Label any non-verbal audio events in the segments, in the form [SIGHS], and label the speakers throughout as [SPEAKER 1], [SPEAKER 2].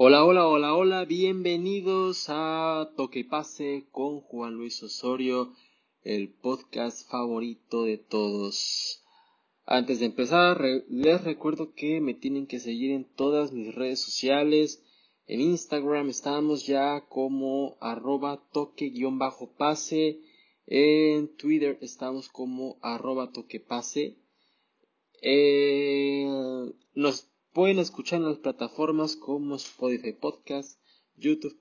[SPEAKER 1] Hola, hola, hola, hola, bienvenidos a Toque Pase con Juan Luis Osorio, el podcast favorito de todos. Antes de empezar, les recuerdo que me tienen que seguir en todas mis redes sociales. En Instagram estamos ya como arroba toque-pase. En Twitter estamos como arroba toquepase. Eh, Pueden escuchar en las plataformas como Spotify Podcast, YouTube,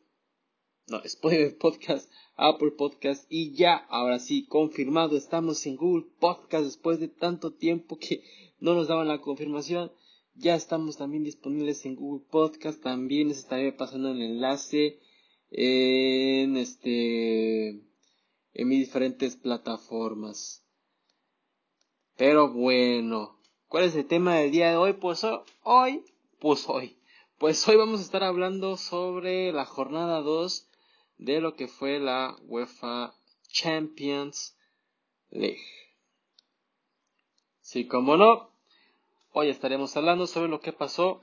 [SPEAKER 1] no, [LAUGHS] Spotify Podcast, Apple Podcast y ya, ahora sí, confirmado, estamos en Google Podcast después de tanto tiempo que [LAUGHS] no nos daban la confirmación. Ya estamos también disponibles en Google Podcast, también les estaré pasando el enlace en este en mis diferentes plataformas. Pero bueno, ¿Cuál es el tema del día de hoy? Pues hoy, pues hoy, pues hoy vamos a estar hablando sobre la jornada 2 de lo que fue la UEFA Champions League. Sí, como no, hoy estaremos hablando sobre lo que pasó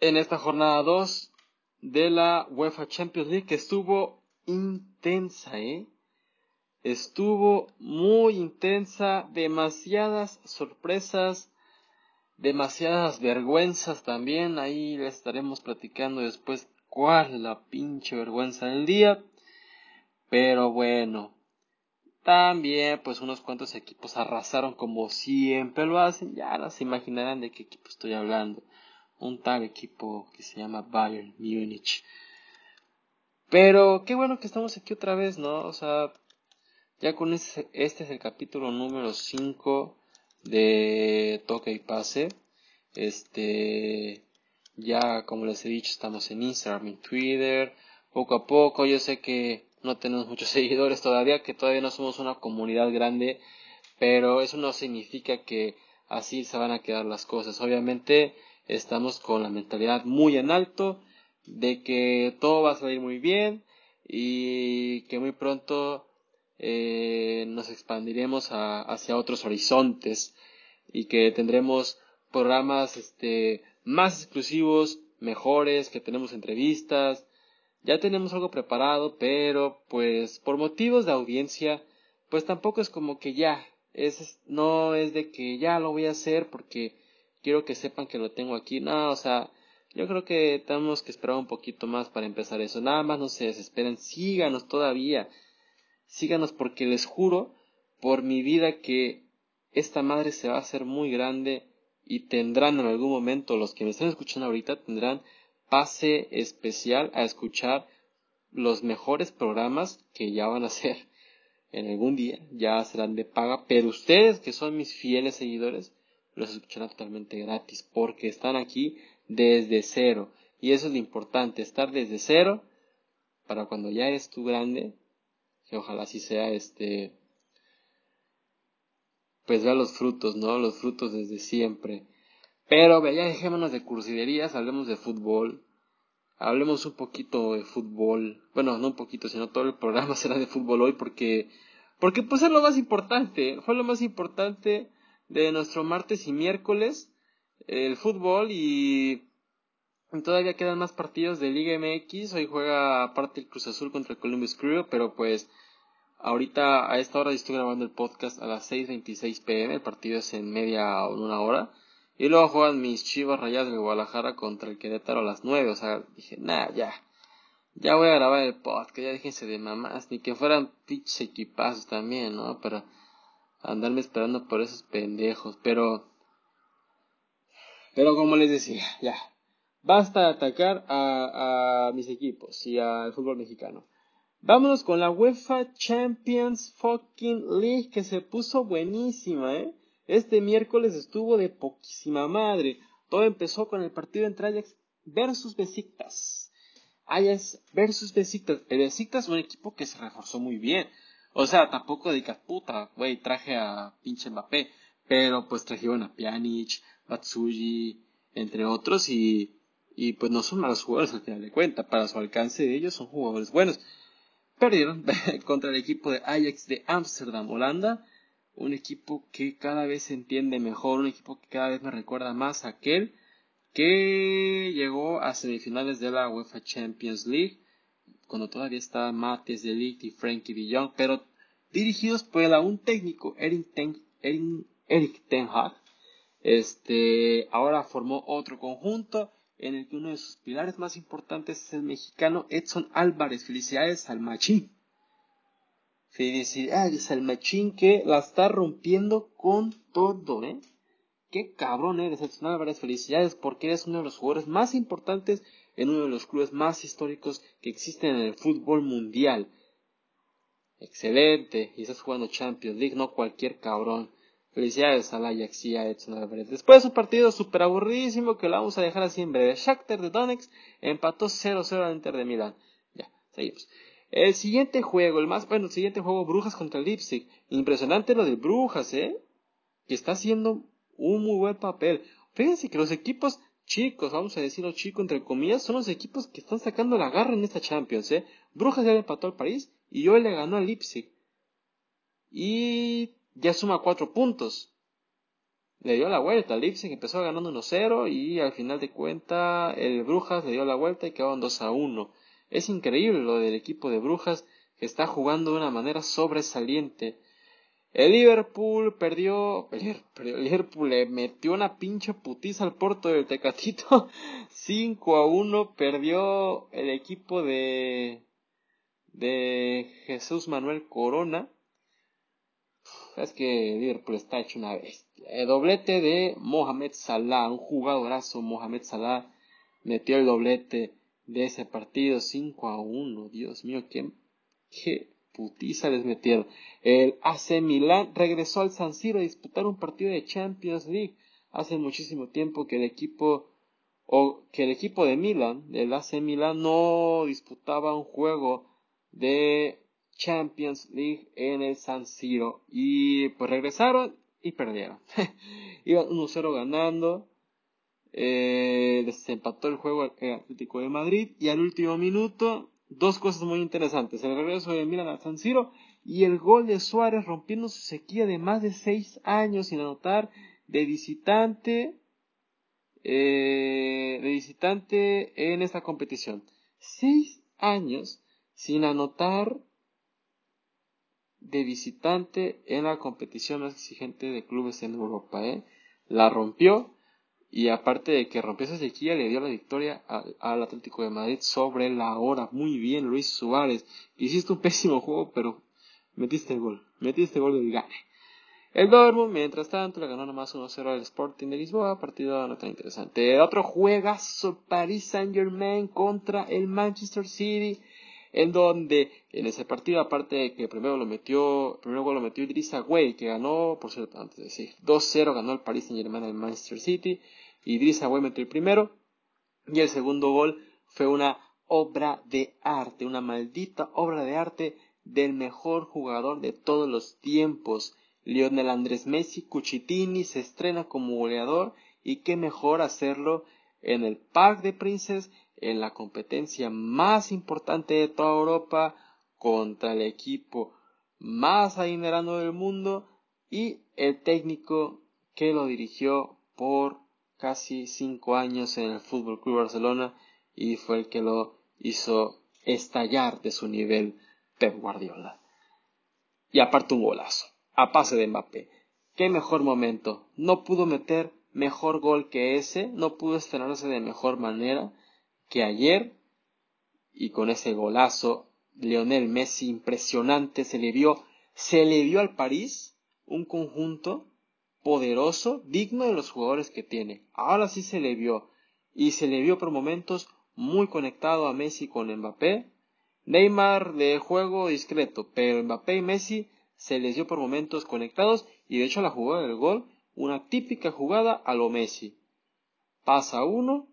[SPEAKER 1] en esta jornada 2 de la UEFA Champions League que estuvo intensa, ¿eh? Estuvo muy intensa, demasiadas sorpresas, demasiadas vergüenzas también, ahí les estaremos platicando después cuál la pinche vergüenza del día, pero bueno, también pues unos cuantos equipos arrasaron como siempre lo hacen, ya las imaginarán de qué equipo estoy hablando, un tal equipo que se llama Bayern Múnich. Pero qué bueno que estamos aquí otra vez, ¿no? O sea, ya con este, este es el capítulo número 5 de Toque y Pase. Este, ya como les he dicho, estamos en Instagram, en Twitter, poco a poco. Yo sé que no tenemos muchos [LAUGHS] seguidores todavía, que todavía no somos una comunidad grande, pero eso no significa que así se van a quedar las cosas. Obviamente estamos con la mentalidad muy en alto de que todo va a salir muy bien y que muy pronto eh, nos expandiremos hacia otros horizontes y que tendremos programas este, más exclusivos, mejores, que tenemos entrevistas. Ya tenemos algo preparado, pero pues por motivos de audiencia, pues tampoco es como que ya, es, no es de que ya lo voy a hacer porque quiero que sepan que lo tengo aquí. No, o sea, yo creo que tenemos que esperar un poquito más para empezar eso. Nada más no se desesperen, síganos todavía síganos porque les juro por mi vida que esta madre se va a hacer muy grande y tendrán en algún momento, los que me están escuchando ahorita, tendrán pase especial a escuchar los mejores programas que ya van a ser [LAUGHS] en algún día, ya serán de paga, pero ustedes que son mis fieles seguidores, los escucharán totalmente gratis porque están aquí desde cero. Y eso es lo importante, estar desde cero para cuando ya eres tú grande, que ojalá así sea, este, pues vea los frutos, ¿no? Los frutos desde siempre. Pero ya dejémonos de cursiderías, hablemos de fútbol. Hablemos un poquito de fútbol. Bueno, no un poquito, sino todo el programa [LAUGHS] será de fútbol hoy porque porque pues es lo más importante, fue lo más importante de nuestro martes y miércoles el fútbol y todavía quedan más partidos de Liga MX. Hoy juega aparte el Cruz Azul contra el Columbus Crew, pero pues ahorita a esta hora estoy grabando el podcast a las 6.26 pm. El partido es en media o una hora. Y luego juegan mis chivas rayadas de Guadalajara contra el Querétaro a las 9. O sea, dije, nada, ya. Ya voy a grabar el podcast, ya déjense de mamás. Ni que fueran pitch equipazos también, ¿no? Para andarme esperando por esos pendejos. Pero. Pero como les decía, ya. Basta atacar a, mis equipos y al fútbol mexicano. Vámonos con la UEFA Champions Fucking League que se puso buenísima, ¿eh? Este miércoles estuvo de poquísima madre. Todo empezó con el partido entre Ajax versus Besiktas. Ajax versus Besiktas. El Besiktas es un equipo que se reforzó muy bien. O sea, tampoco de puta, güey, traje a pinche Mbappé. Pero pues trajeron a Pjanic, Batsuji, entre otros y y pues no son malos jugadores al final de cuentas. Para su alcance de ellos son jugadores buenos. Perdieron [LAUGHS] contra el equipo de Ajax de Ámsterdam, Holanda. Un equipo que cada vez se entiende mejor, un equipo que cada vez me recuerda más a aquel que llegó a semifinales de la UEFA Champions League, cuando todavía estaba Mates de Ligt y Frankie Jong, pero dirigidos por el aún técnico Eric Ten, Hag. Este, ahora formó otro conjunto en el que uno de sus pilares más importantes es el mexicano Edson Álvarez. Felicidades al Machín. Felicidades al Machín que la está rompiendo con todo, ¿eh? Qué cabrón eres, Edson Álvarez. Felicidades porque eres uno de los jugadores más importantes en uno de los clubes más históricos que existen en el fútbol mundial. Excelente. Y estás jugando Champions League, no cualquier cabrón. Felicidades al Ajax y a Edson Álvarez. Después de un partido súper aburridísimo que lo vamos a dejar así en breve. Shakhtar de Donetsk empató 0-0 al Inter de Milán. Ya, seguimos. El siguiente juego, el más, bueno, el siguiente juego, Brujas contra Leipzig. Impresionante lo de Brujas, ¿eh? Que está haciendo un muy buen papel. Fíjense que los equipos chicos, vamos a decirlo chicos entre comillas, son los equipos que están sacando la garra en esta Champions, ¿eh? Brujas ya le empató al París y hoy le ganó al Leipzig. Y ya suma cuatro puntos. Le dio la vuelta. Leipzig empezó ganando 1-0 y al final de cuenta el Brujas le dio la vuelta y quedaron 2-1. Es increíble lo del equipo de Brujas que está jugando de una manera sobresaliente. El Liverpool perdió, el Liverpool le metió una pinche putiza al Porto del Tecatito. [LAUGHS] 5 a 1 perdió el equipo de de Jesús Manuel Corona. Es que Liverpool está hecho una bestia. El doblete de Mohamed Salah, un jugadorazo Mohamed Salah metió el doblete de ese partido 5 a 1. Dios mío, qué, qué putiza les metieron. El AC Milan regresó al San Siro a disputar un partido de Champions League. Hace muchísimo tiempo que el equipo o que el equipo de Milan, del AC Milan, no disputaba un juego de Champions League en el San Siro. Y pues regresaron y perdieron. [LAUGHS] Iban 1-0 ganando. Eh, desempató el juego Atlético de Madrid. Y al último minuto, dos cosas muy interesantes. El regreso de Milan al San Siro y el gol de Suárez rompiendo su sequía de más de 6 años sin anotar de visitante. Eh, de visitante en esta competición. 6 años sin anotar de visitante en la competición más exigente de clubes en Europa. ¿eh? La rompió y aparte de que rompió esa sequía, le dio la victoria al, Atlético de Madrid sobre la hora. Muy bien, Luis Suárez. Hiciste un pésimo juego, pero metiste el gol. Metiste el gol del gane. El Dortmund, mientras tanto, le ganó nomás 1-0 al Sporting de Lisboa. Partido no tan interesante. Otro juegazo, Paris Saint Germain contra el Manchester City en donde en ese partido, aparte de que primero lo metió, primero gol lo metió Idrissa Gueye, que ganó, por cierto, antes de decir, 2-0 ganó el Paris Saint Germain al Manchester City, Idrissa Gueye metió el primero, y el segundo gol fue una obra de arte, una maldita obra de arte del mejor jugador de todos los tiempos. Lionel Andrés Messi Cuchitini se estrena como goleador y qué mejor hacerlo en el Parc de Princes en la competencia más importante de toda Europa contra el equipo más adinerado del mundo y el técnico que lo dirigió por casi cinco años en el Fútbol Club Barcelona y fue el que lo hizo estallar de su nivel Pep Guardiola. Y aparte un golazo, a pase de Mbappé. Qué mejor momento. No pudo meter mejor gol que ese, no pudo estrenarse de mejor manera que ayer y con ese golazo Lionel Messi impresionante se le vio se le vio al París un conjunto poderoso digno de los jugadores que tiene. Ahora sí se le vio y se le vio por momentos muy conectado a Messi con Mbappé. Neymar de juego discreto pero Mbappé y Messi se les dio por momentos conectados y de hecho la jugada del gol una típica jugada a lo Messi. Pasa uno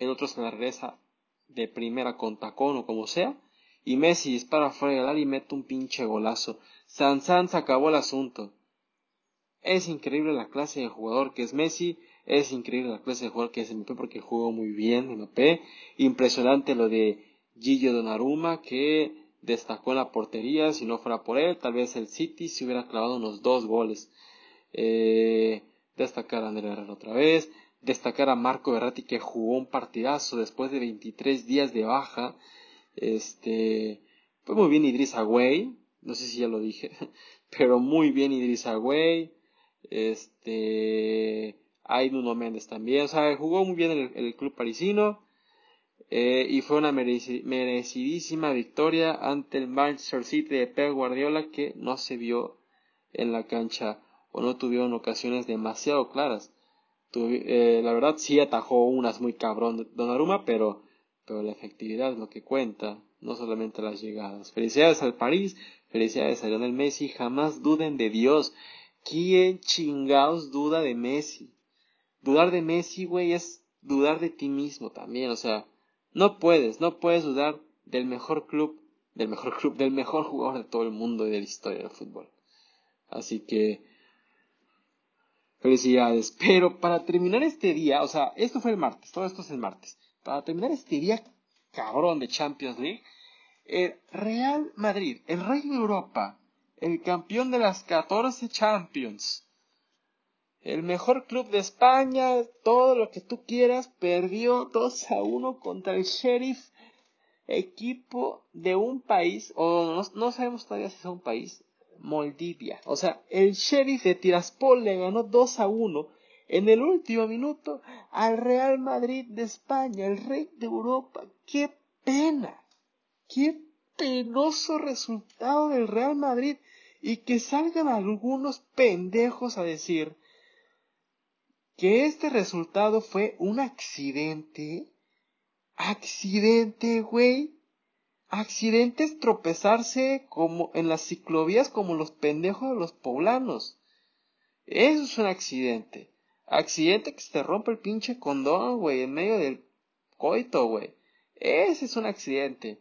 [SPEAKER 1] el otro se la regresa de primera con tacón o como sea, y Messi dispara fuera del área y mete un pinche golazo. San se acabó el asunto. Es increíble la clase de jugador que es Messi, es increíble la clase de jugador que es MP porque jugó muy bien MP. Impresionante lo de Gillo Donnarumma que destacó en la portería, si no fuera por él, tal vez el City se hubiera clavado unos dos goles. Eh, destacar a André Herrera otra vez, destacar a Marco Berratti que jugó un partidazo después de 23 días de baja. Este, fue muy bien Idris Agüey, no sé si ya lo dije, [LAUGHS] pero muy bien Idris Agüey. Este, hay Nuno Méndez también, o sea, jugó muy bien el, el club parisino. Eh, y fue una merecidísima victoria ante el Manchester City de Pep Guardiola que no se vio en la cancha o no tuvieron ocasiones demasiado claras. Eh, la verdad sí atajó unas muy cabrón Donnarumma, pero, pero la efectividad es lo que cuenta, no solamente las llegadas. Felicidades al París, felicidades a Lionel Messi, jamás duden de Dios. ¿Quién chingados duda de Messi? Dudar de Messi, güey, es dudar de ti mismo también, o sea, no puedes, no puedes dudar del mejor club, del mejor club, del mejor jugador de todo el mundo y de la historia del fútbol. Así que, felicidades. Pero para terminar este día, o sea, esto fue el martes, todo esto es el martes. Para terminar este día cabrón de Champions League, el Real Madrid, el rey de Europa, el campeón de las 14 Champions, el mejor club de España, todo lo que tú quieras, perdió 2 a 1 contra el Sheriff, equipo de un país, o no, sabemos todavía si es un país, Moldivia. O sea, el Sheriff de Tiraspol le ganó 2 a 1 en el último minuto al Real Madrid de España, el rey de Europa. ¡Qué pena! ¡Qué penoso resultado del Real Madrid! Y que salgan algunos pendejos a decir que este resultado fue un accidente. Accidente, güey. Accidente es tropezarse como en las ciclovías como los pendejos de los poblanos. Eso es un accidente. Accidente que se te rompe el pinche condón, güey, en medio del coito, güey. Ese es un accidente.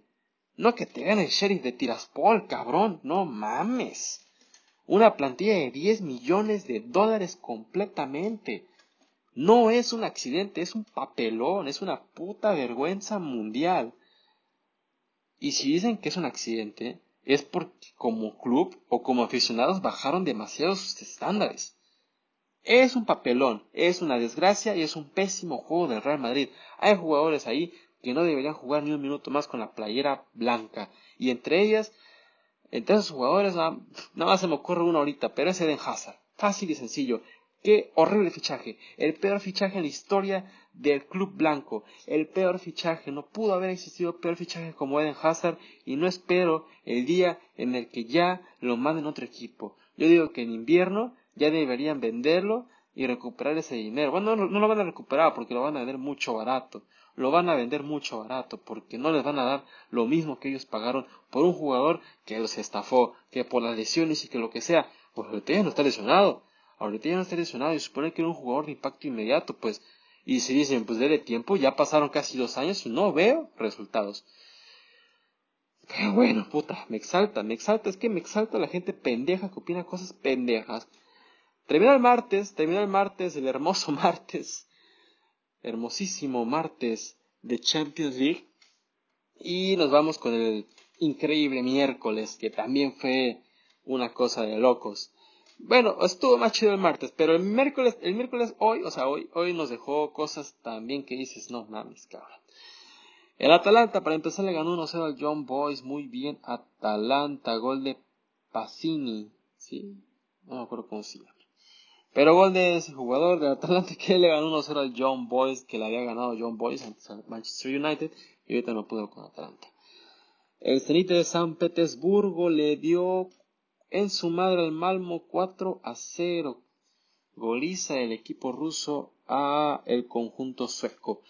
[SPEAKER 1] No que te gane el sheriff de Tiraspol, cabrón. No mames. Una plantilla de 10 millones de dólares completamente. No es un accidente, es un papelón, es una puta vergüenza mundial. Y si dicen que es un accidente, es porque como club o como aficionados bajaron demasiado sus estándares. Es un papelón, es una desgracia y es un pésimo juego del Real Madrid. Hay jugadores ahí que no deberían jugar ni un minuto más con la playera blanca. Y entre ellas, entre esos jugadores, nada, más se me ocurre uno ahorita, pero es Eden Hazard. Fácil y sencillo. Qué horrible fichaje. El peor fichaje en la historia del club blanco. El peor fichaje. No pudo haber existido peor fichaje como Eden Hazard y no espero el día en el que ya lo manden otro equipo. Yo digo que en invierno ya deberían venderlo y recuperar ese dinero. Bueno, no, no, lo van a recuperar porque lo van a vender mucho barato. Lo van a vender mucho barato porque no les van a dar lo mismo que ellos pagaron por un jugador que los estafó, que por las lesiones y que lo que sea. Pues ya no está lesionado ahorita ya no está lesionado y supone que era un jugador de impacto inmediato, pues, y se dicen, pues de tiempo, ya pasaron casi dos años y no veo resultados. Pero bueno, puta, me exalta, me exalta, es que me exalta la gente pendeja que opina cosas pendejas. Termina el martes, termina el martes, el hermoso [LAUGHS] martes, hermosísimo martes de Champions League. Y nos vamos con el increíble miércoles, que también fue una cosa de locos. Bueno, estuvo más chido el martes, pero el miércoles, el miércoles hoy, o sea, hoy, hoy nos dejó cosas también que dices, no mames, cabrón. El Atalanta, para empezar, le ganó 1-0 al John Boys. Muy bien, Atalanta, gol de Pacini, ¿sí? No me acuerdo cómo se llama. Pero gol de ese jugador de Atalanta [LAUGHS] que le ganó 1-0 al John Boys, que le había ganado John Boys antes al Manchester United, y ahorita no pudo con Atalanta. El Zenit de San Petersburgo le dio en su madre el Malmo 4 a 0. Goliza el equipo ruso a el conjunto sueco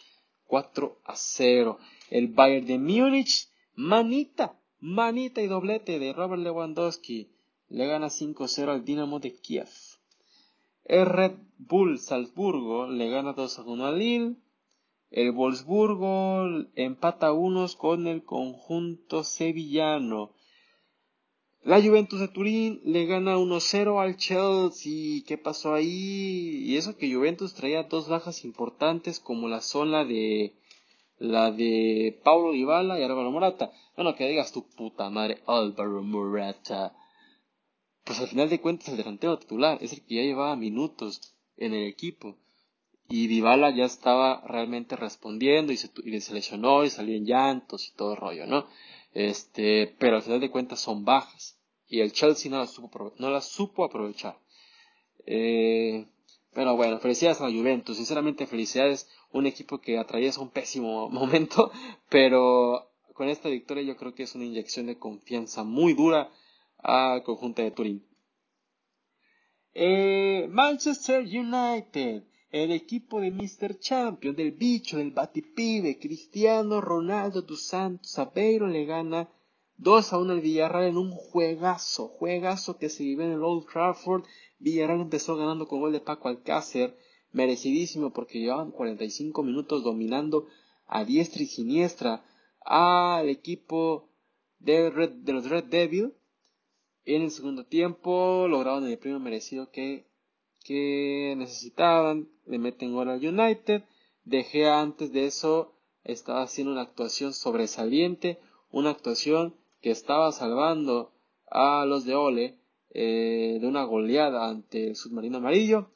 [SPEAKER 1] 4 a 0. El Bayern de Múnich, manita, manita y doblete de Robert Lewandowski. Le gana 5-0 al Dinamo de Kiev. El Red Bull Salzburgo le gana 2 a 1 al Lille. El Wolfsburgo empata unos con el conjunto sevillano. La Juventus de Turín le gana 1-0 al Chelsea. ¿Qué pasó ahí? Y eso que Juventus traía dos bajas importantes como la son la de la de Paulo Dybala y Álvaro Morata. Bueno, que digas tu puta madre Álvaro Morata. Pues al final de cuentas el delantero titular es el que ya llevaba minutos en el equipo. y Dybala ya estaba realmente respondiendo y se, y se lesionó y salió en llantos y todo rollo, ¿no? Este, pero al final de cuentas son bajas y el Chelsea no las supo, no las supo aprovechar. Eh, pero bueno, felicidades a la Juventus, sinceramente felicidades, un equipo que atraviesa un pésimo [LAUGHS] momento, pero con esta victoria yo creo que es una inyección de confianza muy dura al conjunto de Turín. Eh, Manchester United el equipo de Mr. Champion, del bicho, del batipibe, Cristiano Ronaldo dos Santos Aveiro le gana 2 a 1 al Villarreal en un juegazo, juegazo que se vive en el Old Trafford. Villarreal empezó ganando con gol de Paco Alcácer, merecidísimo porque llevaban 45 minutos dominando a diestra y siniestra al equipo de, de los Red Devils. En el segundo tiempo lograron el premio merecido que que necesitaban, le meten gol al United, dejé antes de eso estaba haciendo una actuación sobresaliente, una actuación que estaba salvando a los de Ole eh, de una goleada ante el submarino amarillo.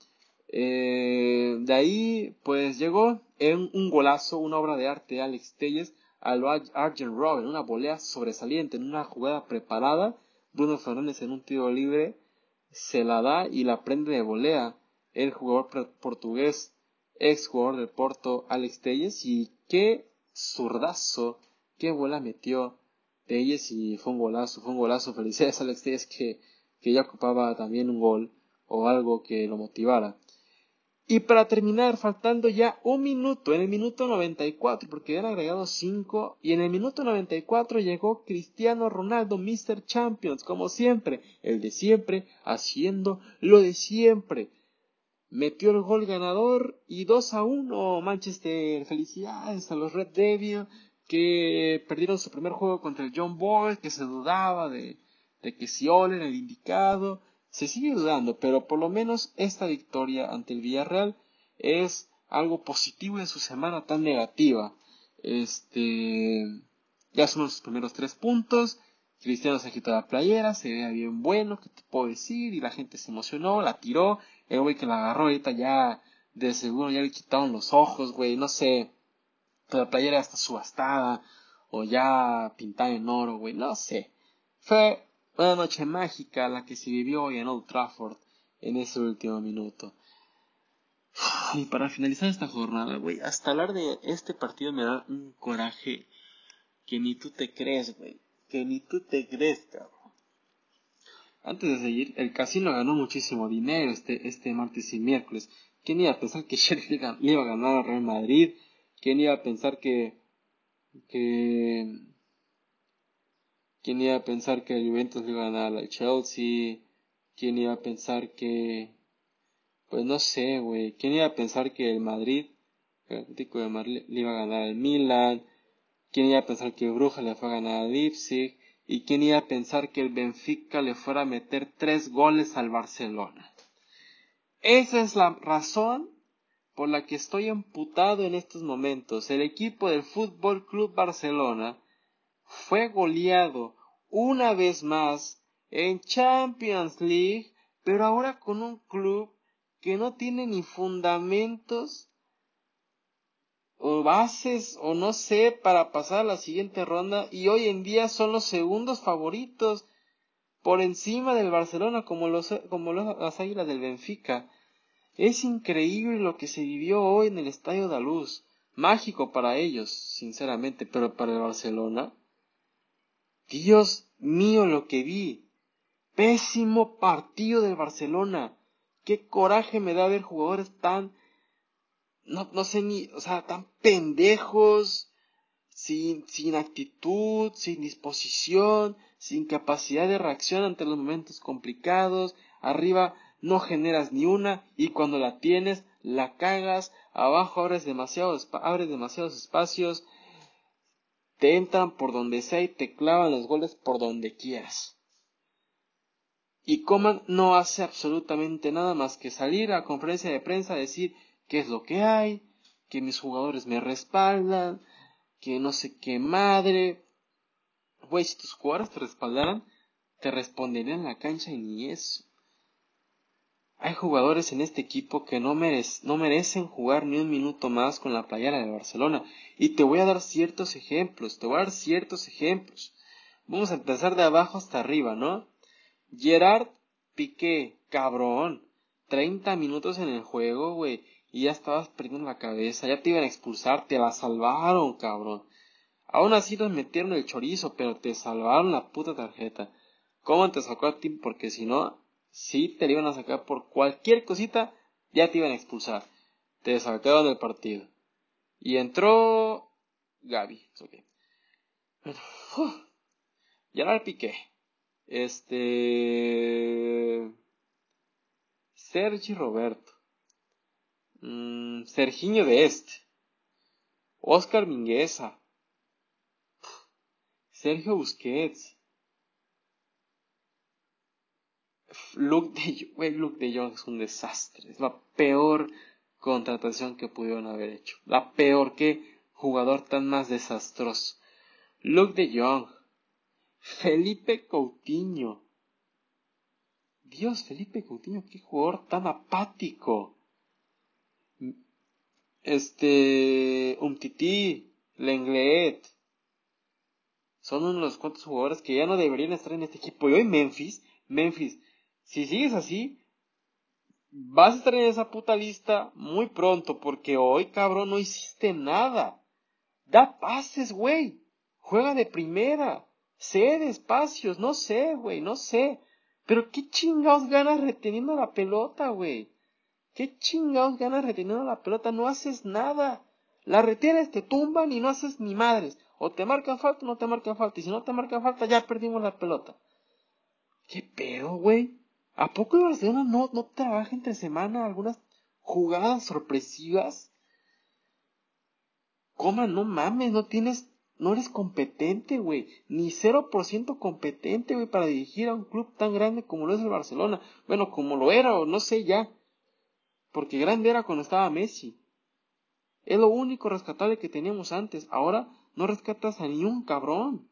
[SPEAKER 1] Eh, de ahí pues llegó en un golazo, una obra de arte de Alex Telles a lo Argent Robin, una volea sobresaliente en una jugada preparada, Bruno Fernández en un tiro libre se la da y la prende de volea el jugador portugués, ex jugador del Porto, Alex Telles, y qué zurdazo, qué bola metió Telles y fue un golazo, fue un golazo, felicidades a Alex Telles que, que ya ocupaba también un gol o algo que lo motivara. Y para terminar, faltando ya un minuto, en el minuto 94, porque habían agregado 5, y en el minuto 94 llegó Cristiano Ronaldo, Mr. Champions, como siempre, el de siempre, haciendo lo de siempre. Metió el gol ganador y 2 a 1 Manchester. Felicidades a los Red Devils que perdieron su primer juego contra el John Boy, que se dudaba de, de que si Ole era el indicado se sigue dudando, pero por lo menos esta victoria ante el Villarreal es algo positivo en su semana tan negativa. Este, ya son los primeros tres puntos. Cristiano se quitó la playera, se veía bien bueno, ¿qué te puedo decir? Y la gente se emocionó, la tiró. El güey que la agarró ahorita ya, de seguro ya le quitaron los ojos, güey, no sé. La playera está subastada, o ya pintada en oro, güey, no sé. Fue una noche mágica la que se vivió hoy en Old Trafford en ese último minuto. [SIGHS] Y para finalizar esta jornada, güey, hasta hablar de este partido me da un coraje que ni tú te crees, güey. Que ni tú te crees, cabrón. Antes de seguir, el casino ganó muchísimo dinero este, este martes y miércoles. ¿Quién iba a pensar que [LAUGHS] Sheriff le iba a ganar al Real Madrid? ¿Quién iba a pensar que, que ¿Quién iba a pensar que el Juventus le iba a ganar al Chelsea? ¿Quién iba a pensar que... Pues no sé, güey. ¿Quién iba a pensar que el Madrid, el Atlético de Madrid, le iba a ganar al Milan? ¿Quién iba a pensar que Bruja le fue a ganar al Leipzig? ¿Y quién iba a pensar que el Benfica le fuera a meter tres goles al Barcelona? Esa es la razón por la que estoy amputado en estos momentos. El equipo del Fútbol Club Barcelona fue goleado una vez más en Champions League, pero ahora con un club que no tiene ni fundamentos o bases o no sé para pasar a la siguiente ronda y hoy en día son los segundos favoritos por encima del Barcelona como, los, como las Águilas del Benfica. Es increíble lo que se vivió hoy en el Estadio de Luz. Mágico para ellos, sinceramente, pero para el Barcelona Dios mío lo que vi. Pésimo partido del Barcelona. Qué coraje me da ver jugadores tan, no, no sé ni, o sea, tan pendejos, sin, sin actitud, sin disposición, sin capacidad de reacción ante los momentos complicados. Arriba no generas ni una y cuando la tienes la cagas. Abajo abres demasiados, abres demasiados espacios te entran por donde sea y te clavan los goles por donde quieras. Y Coman no hace absolutamente nada más que salir a conferencia de prensa a decir qué es lo que hay, que mis jugadores me respaldan, que no sé qué madre. Güey, si tus jugadores te respaldaran, te responderían en la cancha y ni eso. Hay jugadores en este equipo que no, no merecen jugar ni un minuto más con la playera de Barcelona. Y te voy a dar ciertos ejemplos, te voy a dar ciertos ejemplos. Vamos a empezar de abajo hasta arriba, ¿no? Gerard Piqué, cabrón. 30 minutos en el juego, güey. Y ya estabas perdiendo la cabeza, ya te iban a expulsar, te la salvaron, cabrón. Aún así nos metieron el chorizo, pero te salvaron la puta tarjeta. ¿Cómo te sacó a ti? Porque si no, si te la iban a sacar por cualquier cosita, ya te iban a expulsar. Te sacaron del partido. Y entró Gaby. Okay. Ya la piqué. Este. Sergi Roberto. Mm, Serginho de Este. Oscar Mingueza. Sergio Busquets. Luke de, Luke de Jong es un desastre. Es la peor contratación que pudieron haber hecho. La peor que jugador tan más desastroso. Luke de Jong. Felipe Coutinho. Dios, Felipe Coutinho, qué jugador tan apático. Este, Umtiti, Lenglet. Son unos de los cuantos jugadores que ya no deberían estar en este equipo. Y hoy Memphis, Memphis, si sigues así, vas a estar en esa puta lista muy pronto, porque hoy, cabrón, no hiciste nada. Da pases, güey. Juega de primera. Cede espacios, no sé, güey, no sé. Pero qué chingados ganas reteniendo la pelota, güey. ¿Qué chingados ganas reteniendo la pelota? No haces nada. La retienes, te tumban y no haces ni madres. O te marcan falta o no te marcan falta. Y si no te marcan falta, ya perdimos la pelota. ¿Qué pedo, güey? ¿A poco el Barcelona no, no trabaja entre semana algunas jugadas sorpresivas? Coma, no mames, no tienes, no eres competente, güey. Ni 0% competente, güey, para dirigir a un club tan grande como lo es el Barcelona. Bueno, como lo era, o no sé ya. Porque grande era cuando estaba Messi. Es lo único rescatable que teníamos antes. Ahora no rescatas a ni un cabrón.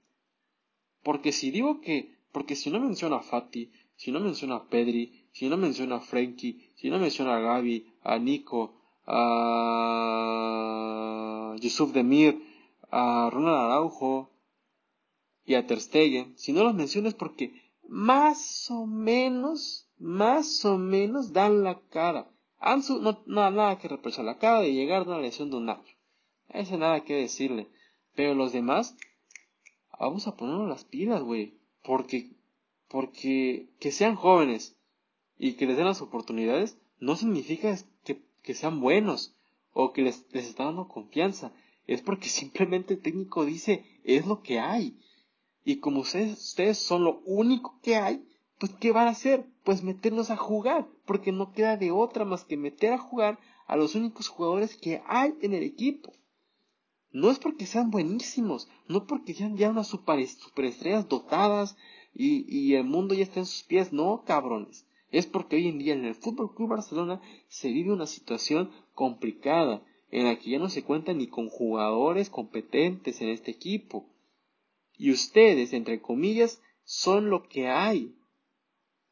[SPEAKER 1] Porque si digo que, porque si no menciona a Fati, si no menciona a Pedri, si no menciona a Frenkie, si no menciona a Gaby, a Nico, a Yusuf Demir, a Ronald Araujo y a Ter Stegen, si no los mencionas porque más o menos, más o menos dan la cara. Ansu no, nada que reprochar, acaba de llegar de una lesión de un año. Ese nada que decirle. Pero los demás, vamos a ponernos las pilas, güey. Porque porque que sean jóvenes y que les den las oportunidades no significa que, sean buenos o que les, les está dando confianza. Es porque simplemente el técnico dice es lo que hay. Y como ustedes, ustedes son lo único que hay, pues ¿qué van a hacer? Pues meternos a jugar, porque no queda de otra más que meter a jugar a los únicos jugadores que hay en el equipo. No es porque sean buenísimos, no porque sean ya unas super, superestrellas dotadas y, el mundo ya está en sus pies. No, cabrones. Es porque hoy en día en el Fútbol Club Barcelona se vive una situación complicada en la que ya no se cuenta ni con jugadores competentes en este equipo. Y ustedes, entre comillas, son lo que hay.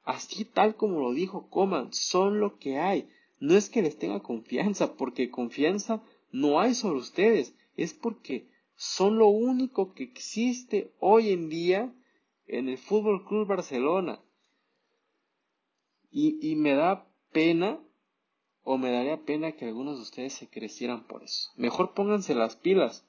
[SPEAKER 1] Así tal como lo dijo Coman, son lo que hay. No es que les tenga confianza, porque confianza no hay sobre ustedes, es porque son lo único que existe hoy en día en el Fútbol Club Barcelona. Y, me da pena, o me daría pena que algunos de ustedes se crecieran por eso. Mejor pónganse las pilas,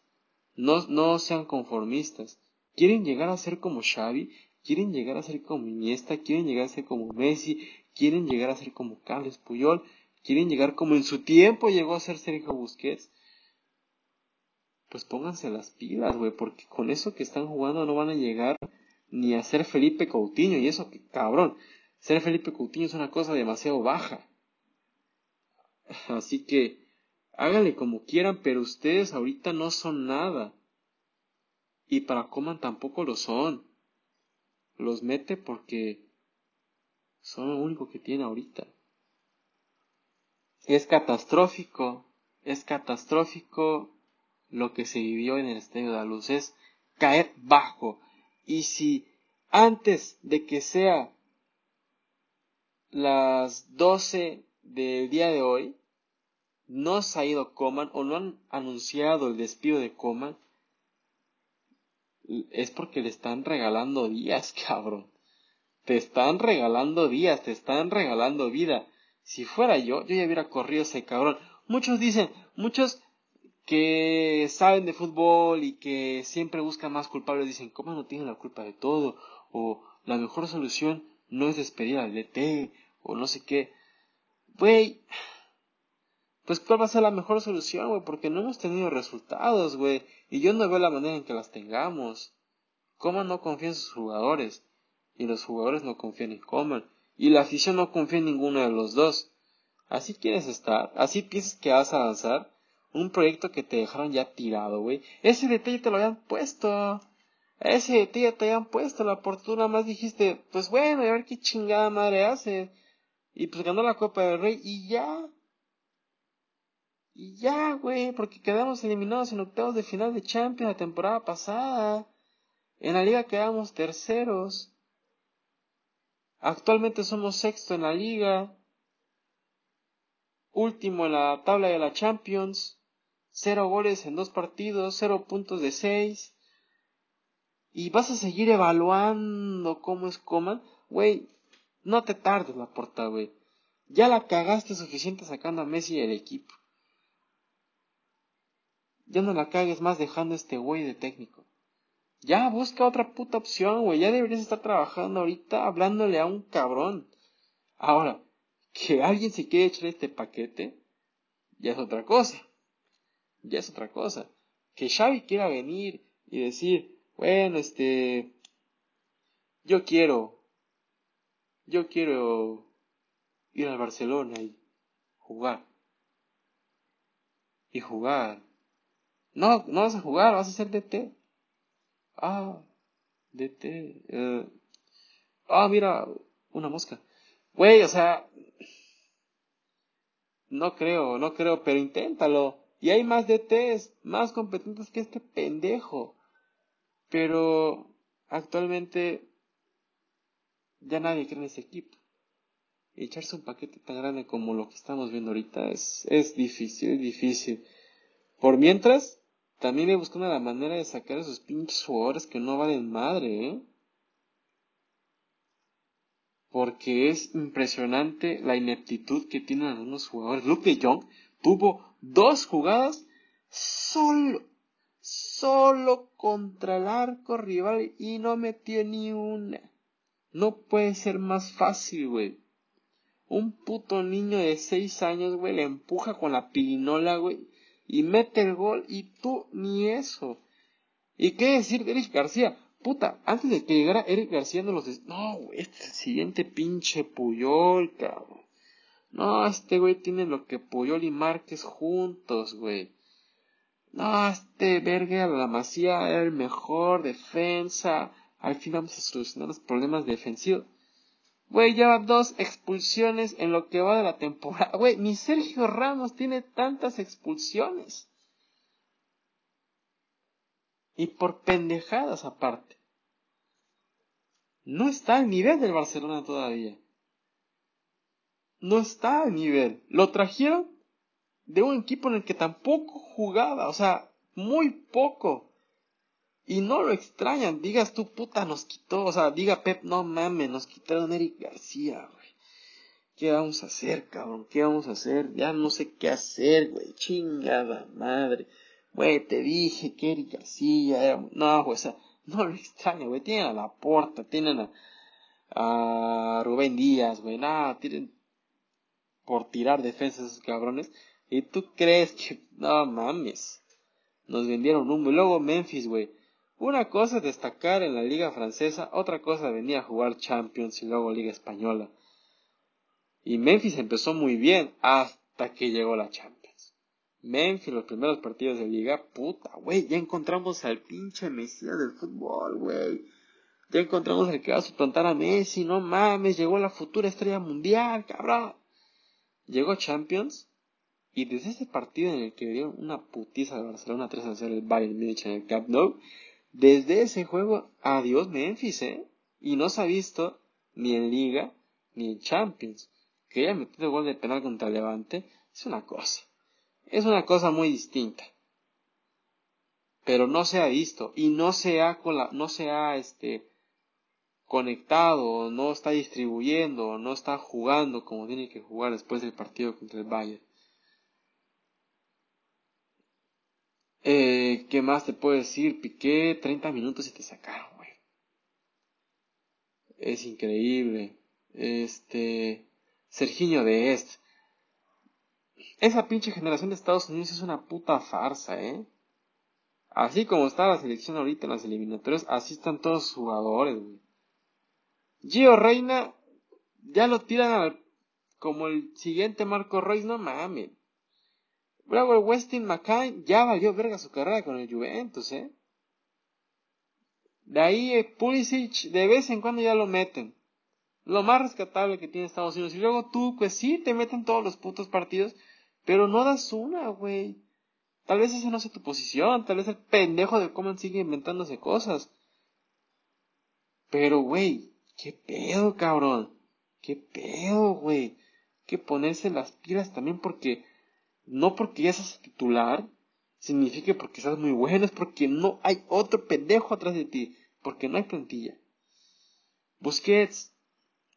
[SPEAKER 1] no, no sean conformistas. Quieren llegar a ser como Xavi, quieren llegar a ser como Iniesta, quieren llegar a ser como Messi, quieren llegar a ser como Carles Puyol, quieren llegar como en su tiempo llegó a ser Sergio Busquets. Pues pónganse las pilas, güey, porque con eso que están jugando no van a llegar ni a ser Felipe Coutinho. Y eso, que cabrón, ser Felipe Coutinho es una cosa demasiado baja. Así que háganle como quieran, pero ustedes ahorita no son nada. Y para Coman tampoco lo son. Los mete porque son lo único que tiene ahorita. Es catastrófico, es catastrófico lo que se vivió en el Estadio de la Luz. Es caer bajo, y si antes de que sea las 12 del día de hoy, no se ha ido Coman o no han anunciado el despido de Coman, es porque le están regalando días, [LAUGHS] cabrón. Te están regalando días, te están regalando vida. Si fuera yo, yo ya hubiera corrido ese cabrón. Muchos dicen, muchos que saben de fútbol y que siempre buscan más culpables dicen, ¿cómo no tiene la culpa de todo? O la mejor solución no es despedir al DT, o no sé qué. Güey, pues cuál va a ser la mejor solución, güey, porque no hemos tenido resultados, güey, y yo no veo la manera en que las tengamos. Coman no confía en sus jugadores, y los jugadores no confían en Coman, y la afición no confía en ninguno de los dos. Así quieres estar, así piensas que vas a avanzar, un proyecto que te dejaron ya tirado, güey. Ese detalle te lo habían puesto. Ese detalle te habían puesto. La oportunidad más dijiste, pues bueno, a ver qué chingada madre hace. Y pues ganó la Copa del Rey y ya. Y ya, güey, porque quedamos eliminados en octavos de final de Champions la temporada pasada. En la liga quedamos terceros. Actualmente somos sexto en la liga. Último en la tabla de la Champions. Cero goles en dos partidos, cero puntos de seis. Y vas a seguir evaluando cómo es Coman. Güey, no te tardes la porta, güey. Ya la cagaste suficiente sacando a Messi del equipo. Ya no la cagues más dejando este güey de técnico. Ya busca otra puta opción, güey. Ya deberías estar trabajando ahorita hablándole a un cabrón. Ahora, que alguien se quiere echar este paquete, ya es otra cosa. Ya es otra cosa. Que Xavi quiera venir y decir, bueno, este, yo quiero, yo quiero ir al Barcelona y jugar. Y jugar no, no vas a jugar, vas a ser DT. Ah, DT. Eh. Ah, mira, una mosca. Güey, o sea, no creo, no creo, pero inténtalo. Y hay más DTs, más competentes que este pendejo. Pero actualmente ya nadie cree en ese equipo. echarse un paquete tan grande como lo que estamos viendo ahorita es, es difícil, difícil. Por mientras, también le buscando la manera de sacar a esos pinches jugadores que no valen madre, ¿eh? Porque es impresionante la ineptitud que tienen algunos jugadores. Luke de Jong tuvo dos jugadas solo, solo contra el arco rival y no metió ni una. No puede ser más fácil, güey. Un puto niño de seis años, güey, le empuja con la pirinola, güey, y mete el gol y tú ni eso. ¿Y qué decir de Eric García? Puta, antes de que llegara Eric García no los... No, güey, este siguiente pinche Puyol, cabrón. No, este güey tiene lo que Puyol y Márquez juntos, güey. No, este verga la Masía era el mejor defensa. Al fin vamos a solucionar los problemas defensivos. Güey, lleva dos expulsiones en lo que va de la temporada. Güey, ni Sergio Ramos tiene tantas expulsiones. Y por pendejadas aparte. No está al nivel del Barcelona todavía. No está al nivel. Lo trajeron de un equipo en el que tampoco jugaba. O sea, muy poco. Y no lo extrañan, digas tú, puta, nos quitó, o sea, diga Pep, no mames, nos quitaron Eric García, güey. ¿Qué vamos a hacer, cabrón? ¿Qué vamos a hacer? Ya no sé qué hacer, güey. Chingada madre. Güey, te dije que Eric García era... No, güey, o sea, no lo extraña, güey. Tienen a la porta, tienen a, a Rubén Díaz, güey. Nada, tienen por tirar defensas esos cabrones. Y tú crees que... No mames. Nos vendieron un... Luego Memphis, güey una cosa es destacar en la liga francesa, otra cosa venía a jugar Champions y luego liga española. Y Memphis empezó muy bien hasta que llegó la Champions. Memphis, los primeros partidos de liga, puta, güey, ya encontramos al pinche Mesías del fútbol, güey. Ya encontramos al que va a suplantar a Messi, no mames, llegó la futura estrella mundial, cabrón. Llegó Champions y desde ese partido en el que dieron una putiza de Barcelona 3 a 0 el Bayern Munich en el Camp Nou, desde ese juego, adiós Memphis, ¿eh? Y no se ha visto ni en Liga, ni en Champions. Que haya metido gol de penal contra Levante es una cosa. Es una cosa muy distinta. Pero no se ha visto y no se ha, no se ha este, conectado, no está distribuyendo, no está jugando como tiene que jugar después del partido contra el Bayern. Eh, ¿Qué más te puedo decir? Piqué 30 minutos y te sacaron, güey. Es increíble. Este. Serginho de Est. Esa pinche generación de Estados Unidos es una puta farsa, ¿eh? Así como está la selección ahorita en las eliminatorias, así están todos los jugadores, güey. Gio Reina, ya lo tiran como el siguiente Marco Reis, no mames. Bravo Westin McCain ya valió verga su carrera con el Juventus, ¿eh? De ahí eh, Pulisic de vez en cuando ya lo meten. Lo más rescatable que tiene Estados Unidos. Y luego tú, pues sí, te meten todos los putos partidos, pero no das una, güey. Tal vez esa no sea tu posición, tal vez el pendejo de Coman sigue inventándose cosas. Pero, güey, qué pedo, cabrón. Qué pedo, güey. Que ponerse las pilas también porque no porque ya seas titular, significa porque seas muy bueno, es porque no hay otro pendejo atrás de ti, porque no hay plantilla. Busquets,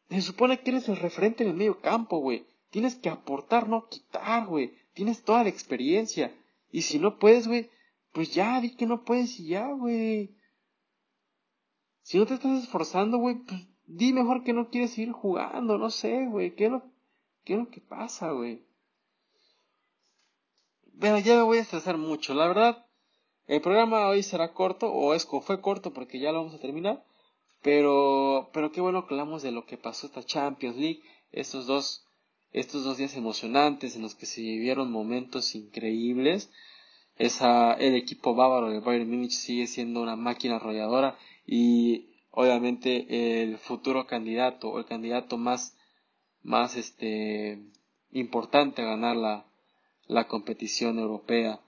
[SPEAKER 1] se supone que eres el referente en el medio campo, güey. Tienes que aportar, no quitar, güey. Tienes toda la experiencia. Y si no puedes, güey, pues ya, di que no puedes y ya, güey. Si no te estás esforzando, güey, pues di mejor que no quieres seguir jugando, no sé, güey. ¿Qué qué es lo que pasa, güey? Bueno, ya me voy a estresar mucho. La verdad, el programa hoy será corto, o es fue corto porque ya lo vamos a terminar. Pero, pero qué bueno que hablamos de lo que pasó esta Champions League, estos dos, estos dos días emocionantes en los que se vivieron momentos increíbles. Esa, el equipo bávaro del Bayern Múnich sigue siendo una máquina arrolladora y obviamente el futuro candidato o el candidato más, más este, importante a ganar la, la competición europea.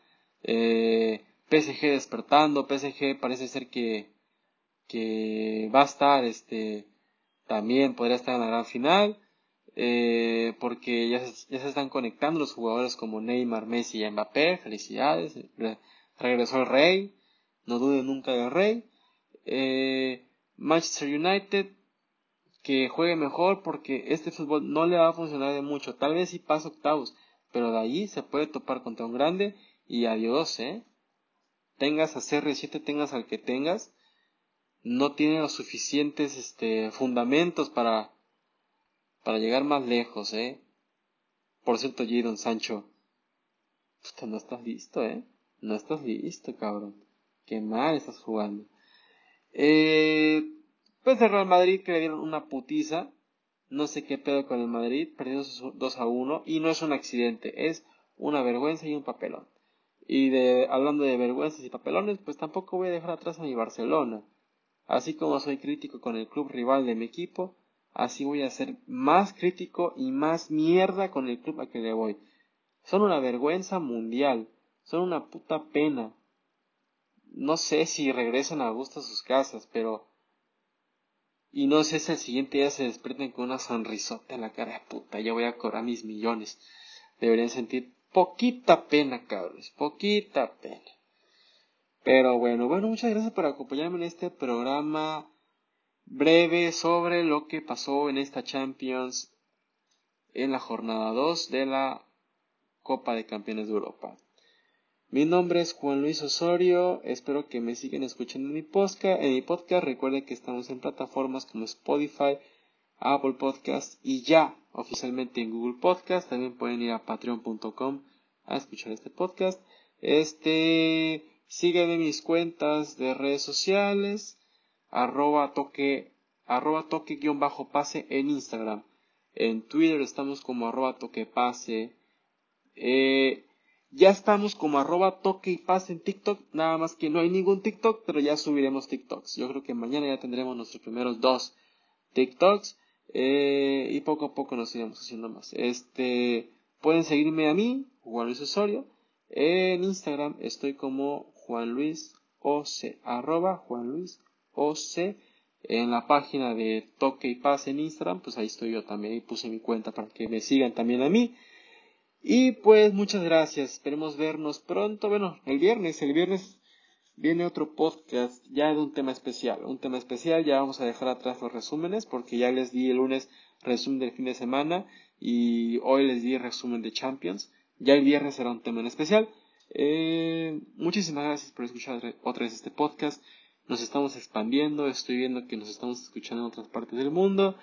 [SPEAKER 1] Eh, PSG despertando, PSG parece ser que, que va a estar, este, también podría estar en la gran final, eh, porque ya se, ya se están conectando los jugadores como Neymar, Messi y Mbappé, felicidades, regresó el Rey, no duden nunca del Rey. Eh, Manchester United, que juegue mejor porque este fútbol no le va a funcionar de mucho, tal vez si pasa octavos, pero de ahí se puede topar contra un grande y adiós, ¿eh? Tengas a CR7, tengas al que tengas, no tiene los suficientes este, fundamentos para, para llegar más lejos, ¿eh? Por cierto, Jadon Sancho, no estás listo, ¿eh? No estás listo, cabrón. Qué mal estás jugando. Eh, pues el Real Madrid que le dieron una putiza no sé qué pedo con el Madrid, perdiendo 2 a 1 y no es un accidente, es una vergüenza y un papelón. Y de, hablando de vergüenzas y papelones, pues tampoco voy a dejar atrás a mi Barcelona. Así como soy crítico con el club rival de mi equipo, así voy a ser más crítico y más mierda con el club a que le voy. Son una vergüenza mundial, son una puta pena. No sé si regresan a gusto a sus casas, pero y no sé si el siguiente día se despierten con una sonrisota en la cara de puta, ya voy a cobrar mis millones. Deberían sentir poquita pena, cabros, poquita pena. Pero bueno, bueno, muchas gracias por acompañarme en este programa breve sobre lo que pasó en esta Champions en la jornada 2 de la Copa de Campeones de Europa. Mi nombre es Juan Luis Osorio, espero que me sigan escuchando en mi podcast. En mi podcast recuerden que estamos en plataformas como Spotify, Apple Podcast y ya oficialmente en Google Podcast. También pueden ir a patreon.com a escuchar este podcast. Este, síganme mis cuentas de redes sociales, arroba toque, arroba toque guion bajo pase en Instagram. En Twitter estamos como arroba toque pase. Eh, ya estamos como arroba toque y paz en TikTok, nada más que no hay ningún TikTok, pero ya subiremos TikToks. Yo creo que mañana ya tendremos nuestros primeros dos TikToks eh, y poco a poco nos iremos haciendo más. Este, pueden seguirme a mí, Juan Luis Osorio, en Instagram estoy como Juan Luis OC, arroba Juan Luis OC. en la página de Toque y Paz en Instagram, pues ahí estoy yo también, y puse mi cuenta para que me sigan también a mí. Y pues muchas gracias, esperemos vernos pronto, bueno, el viernes, el viernes viene otro podcast ya de un tema especial, un tema especial, ya vamos a dejar atrás los resúmenes porque ya les di el lunes resumen del fin de semana y hoy les di resumen de Champions, ya el viernes será un tema en especial. Eh, muchísimas gracias por escuchar otra vez este podcast. Nos estamos expandiendo, estoy viendo que nos estamos escuchando en otras partes del mundo.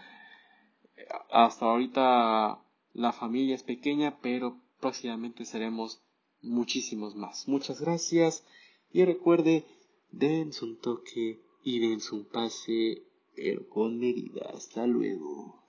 [SPEAKER 1] Hasta ahorita la familia es pequeña, pero próximamente seremos muchísimos más. Muchas gracias y recuerde, dense un toque y dense un pase, pero con medida. Hasta luego.